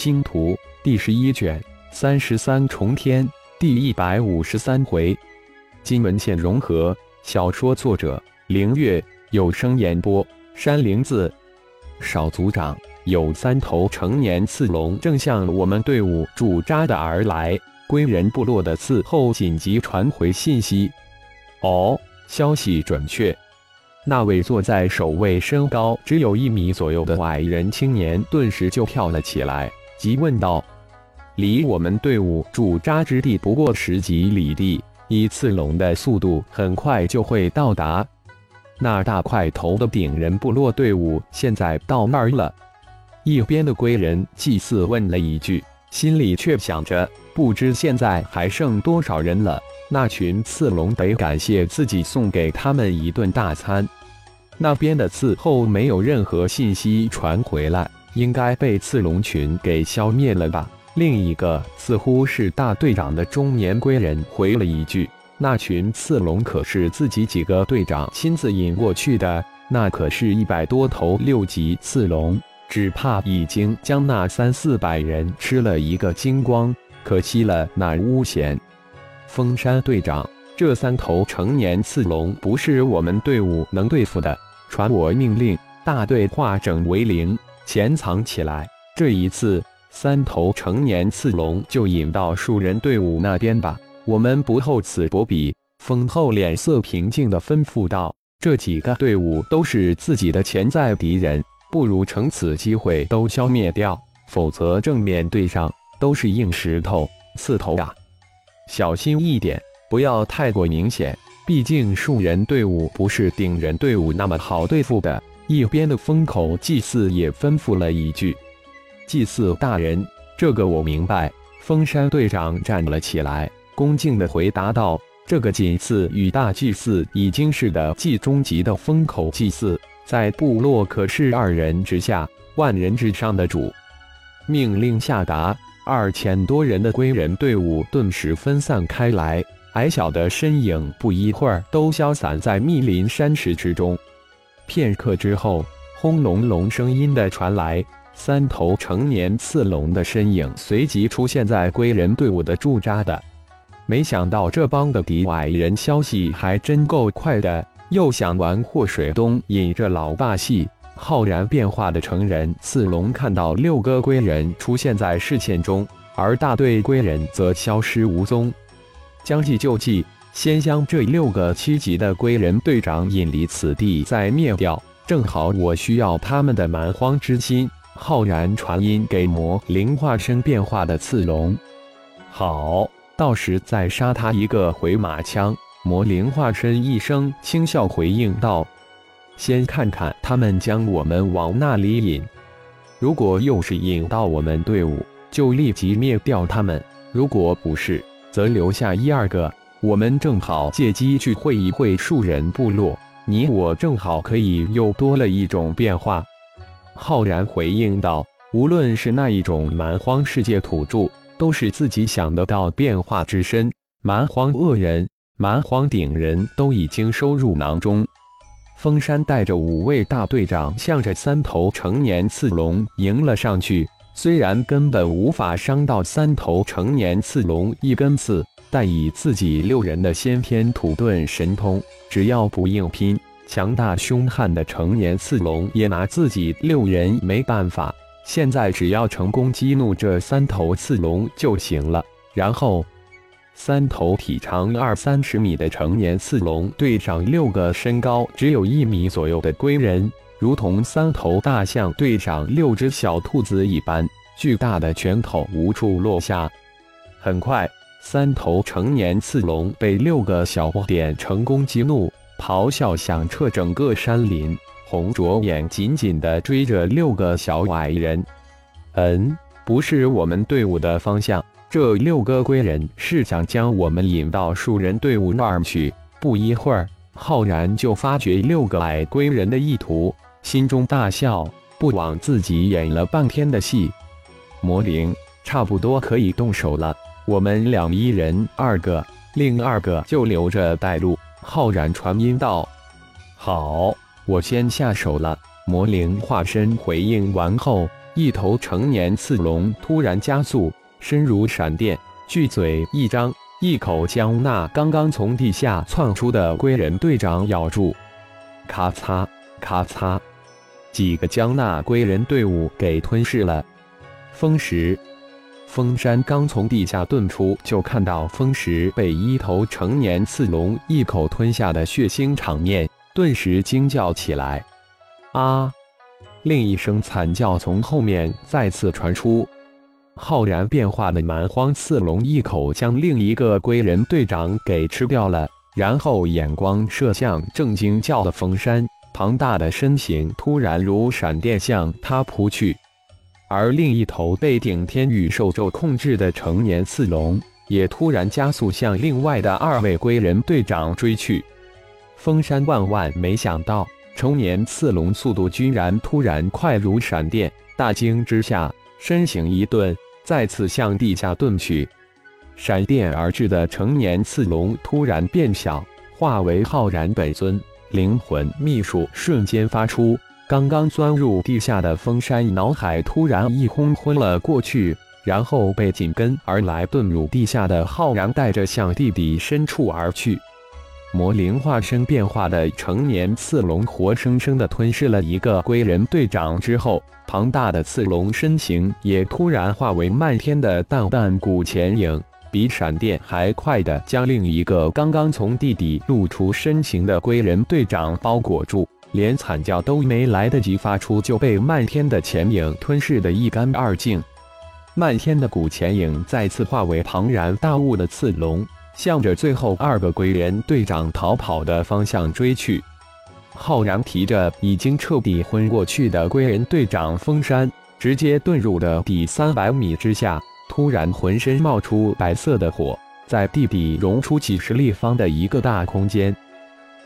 星图第十一卷三十三重天第一百五十三回，金文献融合小说作者凌月有声演播山灵子。少族长有三头成年刺龙正向我们队伍驻扎的而来，归人部落的伺候紧急传回信息。哦，消息准确。那位坐在首位身高只有一米左右的矮人青年顿时就跳了起来。急问道：“离我们队伍驻扎之地不过十几里地，以刺龙的速度，很快就会到达。那大块头的顶人部落队伍现在到那儿了。”一边的龟人祭祀问了一句，心里却想着：不知现在还剩多少人了。那群刺龙得感谢自己送给他们一顿大餐。那边的刺后没有任何信息传回来。应该被刺龙群给消灭了吧？另一个似乎是大队长的中年龟人回了一句：“那群刺龙可是自己几个队长亲自引过去的，那可是一百多头六级刺龙，只怕已经将那三四百人吃了一个精光。可惜了那巫贤。”风山队长，这三头成年刺龙不是我们队伍能对付的，传我命令，大队化整为零。潜藏起来。这一次，三头成年刺龙就引到树人队伍那边吧。我们不厚此薄彼。风后脸色平静地吩咐道：“这几个队伍都是自己的潜在敌人，不如乘此机会都消灭掉，否则正面对上都是硬石头、刺头呀。小心一点，不要太过明显。毕竟树人队伍不是顶人队伍那么好对付的。”一边的风口祭祀也吩咐了一句：“祭祀大人，这个我明白。”风山队长站了起来，恭敬地回答道：“这个祭祀与大祭祀已经是的祭中级的风口祭祀，在部落可是二人之下、万人之上的主。”命令下达，二千多人的归人队伍顿时分散开来，矮小的身影不一会儿都消散在密林山石之中。片刻之后，轰隆隆声音的传来，三头成年刺龙的身影随即出现在龟人队伍的驻扎的。没想到这帮的敌矮人消息还真够快的，又想玩祸水东引这老把戏。浩然变化的成人刺龙看到六个龟人出现在视线中，而大队龟人则消失无踪。将计就计。先将这六个七级的龟人队长引离此地，再灭掉。正好我需要他们的蛮荒之心。浩然传音给魔灵化身变化的刺龙，好，到时再杀他一个回马枪。魔灵化身一声轻笑回应道：“先看看他们将我们往那里引，如果又是引到我们队伍，就立即灭掉他们；如果不是，则留下一二个。”我们正好借机去会一会树人部落，你我正好可以又多了一种变化。浩然回应道：“无论是那一种蛮荒世界土著，都是自己想得到变化之身。蛮荒恶人、蛮荒顶人都已经收入囊中。”风山带着五位大队长，向着三头成年刺龙迎了上去。虽然根本无法伤到三头成年刺龙一根刺。但以自己六人的先天土遁神通，只要不硬拼，强大凶悍的成年刺龙也拿自己六人没办法。现在只要成功激怒这三头刺龙就行了。然后，三头体长二三十米的成年刺龙对上六个身高只有一米左右的龟人，如同三头大象对上六只小兔子一般，巨大的拳头无处落下。很快。三头成年刺龙被六个小点成功激怒，咆哮响彻整个山林。红着眼紧紧地追着六个小矮人。嗯，不是我们队伍的方向。这六个龟人是想将我们引到树人队伍那儿去。不一会儿，浩然就发觉六个矮龟人的意图，心中大笑，不枉自己演了半天的戏。魔灵，差不多可以动手了。我们两一人二个，另二个就留着带路。浩然传音道：“好，我先下手了。”魔灵化身回应完后，一头成年刺龙突然加速，身如闪电，巨嘴一张，一口将那刚刚从地下窜出的龟人队长咬住。咔嚓咔嚓，几个将那龟人队伍给吞噬了。风石。风山刚从地下遁出，就看到风石被一头成年刺龙一口吞下的血腥场面，顿时惊叫起来：“啊！”另一声惨叫从后面再次传出。浩然变化的蛮荒刺龙一口将另一个龟人队长给吃掉了，然后眼光射向正惊叫的风山，庞大的身形突然如闪电向他扑去。而另一头被顶天羽兽咒控制的成年刺龙，也突然加速向另外的二位龟人队长追去。风山万万没想到，成年刺龙速度居然突然快如闪电，大惊之下，身形一顿，再次向地下遁去。闪电而至的成年刺龙突然变小，化为浩然本尊，灵魂秘术瞬间发出。刚刚钻入地下的风山脑海突然一轰昏了过去，然后被紧跟而来遁入地下的浩然带着向地底深处而去。魔灵化身变化的成年刺龙活生生的吞噬了一个龟人队长之后，庞大的刺龙身形也突然化为漫天的淡淡古钱影，比闪电还快的将另一个刚刚从地底露出身形的龟人队长包裹住。连惨叫都没来得及发出，就被漫天的钱影吞噬得一干二净。漫天的古钱影再次化为庞然大物的刺龙，向着最后二个龟人队长逃跑的方向追去。浩然提着已经彻底昏过去的龟人队长风山，直接遁入了底三百米之下。突然，浑身冒出白色的火，在地底融出几十立方的一个大空间。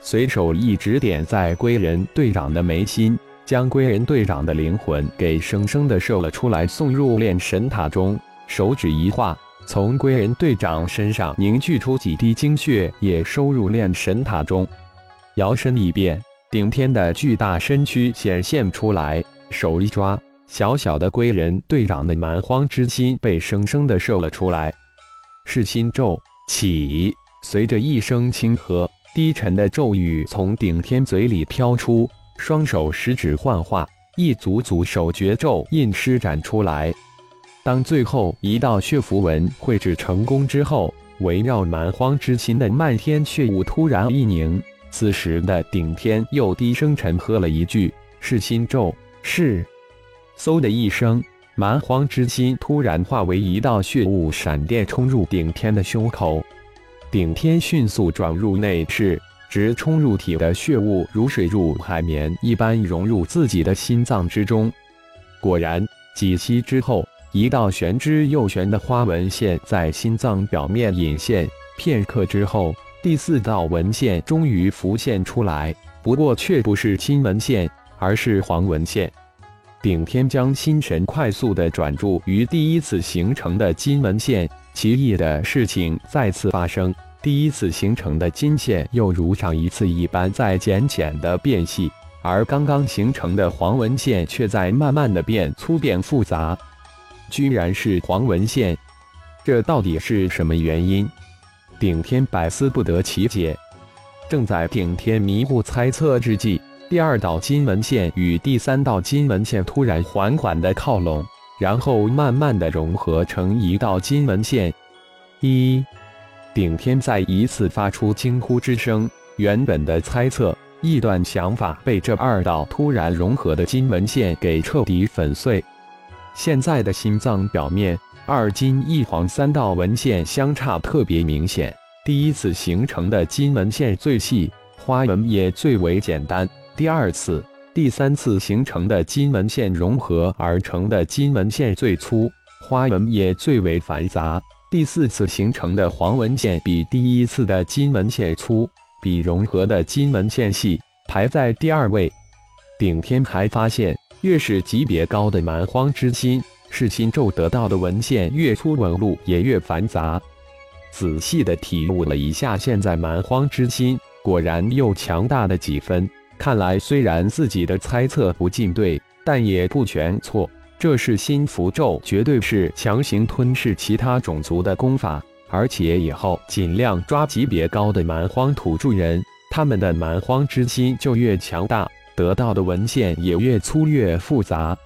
随手一指点在龟人队长的眉心，将龟人队长的灵魂给生生的射了出来，送入炼神塔中。手指一画，从龟人队长身上凝聚出几滴精血，也收入炼神塔中。摇身一变，顶天的巨大身躯显现出来，手一抓，小小的龟人队长的蛮荒之心被生生的射了出来。噬心咒起，随着一声轻喝。低沉的咒语从顶天嘴里飘出，双手食指幻化，一组组手诀咒印施展出来。当最后一道血符文绘制成功之后，围绕蛮荒之心的漫天血雾突然一凝。此时的顶天又低声沉喝了一句：“是心咒，是。”嗖的一声，蛮荒之心突然化为一道血雾，闪电冲入顶天的胸口。顶天迅速转入内室，直冲入体的血雾如水入海绵一般融入自己的心脏之中。果然，几息之后，一道玄之又玄的花纹线在心脏表面隐现。片刻之后，第四道纹线终于浮现出来，不过却不是金纹线，而是黄纹线。顶天将心神快速的转注于第一次形成的金纹线。奇异的事情再次发生，第一次形成的金线又如上一次一般在渐渐的变细，而刚刚形成的黄纹线却在慢慢的变粗变复杂。居然是黄纹线，这到底是什么原因？顶天百思不得其解。正在顶天迷糊猜测之际，第二道金纹线与第三道金纹线突然缓缓的靠拢。然后慢慢的融合成一道金纹线。一，顶天再一次发出惊呼之声。原本的猜测、臆断想法被这二道突然融合的金纹线给彻底粉碎。现在的心脏表面，二金一黄三道纹线相差特别明显。第一次形成的金纹线最细，花纹也最为简单。第二次。第三次形成的金纹线融合而成的金纹线最粗，花纹也最为繁杂。第四次形成的黄纹线比第一次的金纹线粗，比融合的金纹线细，排在第二位。顶天还发现，越是级别高的蛮荒之心，噬心咒得到的纹线越粗，纹路也越繁杂。仔细的体悟了一下，现在蛮荒之心果然又强大了几分。看来，虽然自己的猜测不尽对，但也不全错。这是新符咒，绝对是强行吞噬其他种族的功法，而且以后尽量抓级别高的蛮荒土著人，他们的蛮荒之心就越强大，得到的文献也越粗越复杂。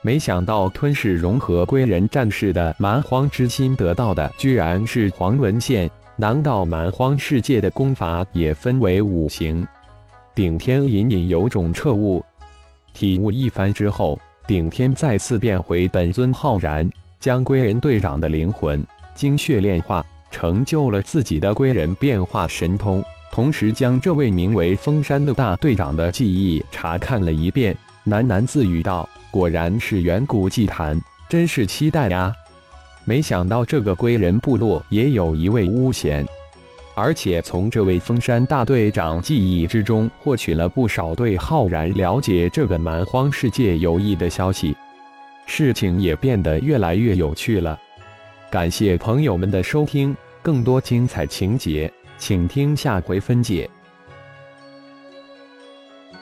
没想到吞噬融合归人战士的蛮荒之心得到的居然是黄文献。难道蛮荒世界的功法也分为五行？顶天隐隐有种彻悟，体悟一番之后，顶天再次变回本尊浩然，将归人队长的灵魂精血炼化，成就了自己的归人变化神通。同时，将这位名为风山的大队长的记忆查看了一遍，喃喃自语道：“果然是远古祭坛，真是期待呀！”没想到这个归人部落也有一位巫贤，而且从这位封山大队长记忆之中获取了不少对浩然了解这个蛮荒世界有益的消息，事情也变得越来越有趣了。感谢朋友们的收听，更多精彩情节，请听下回分解。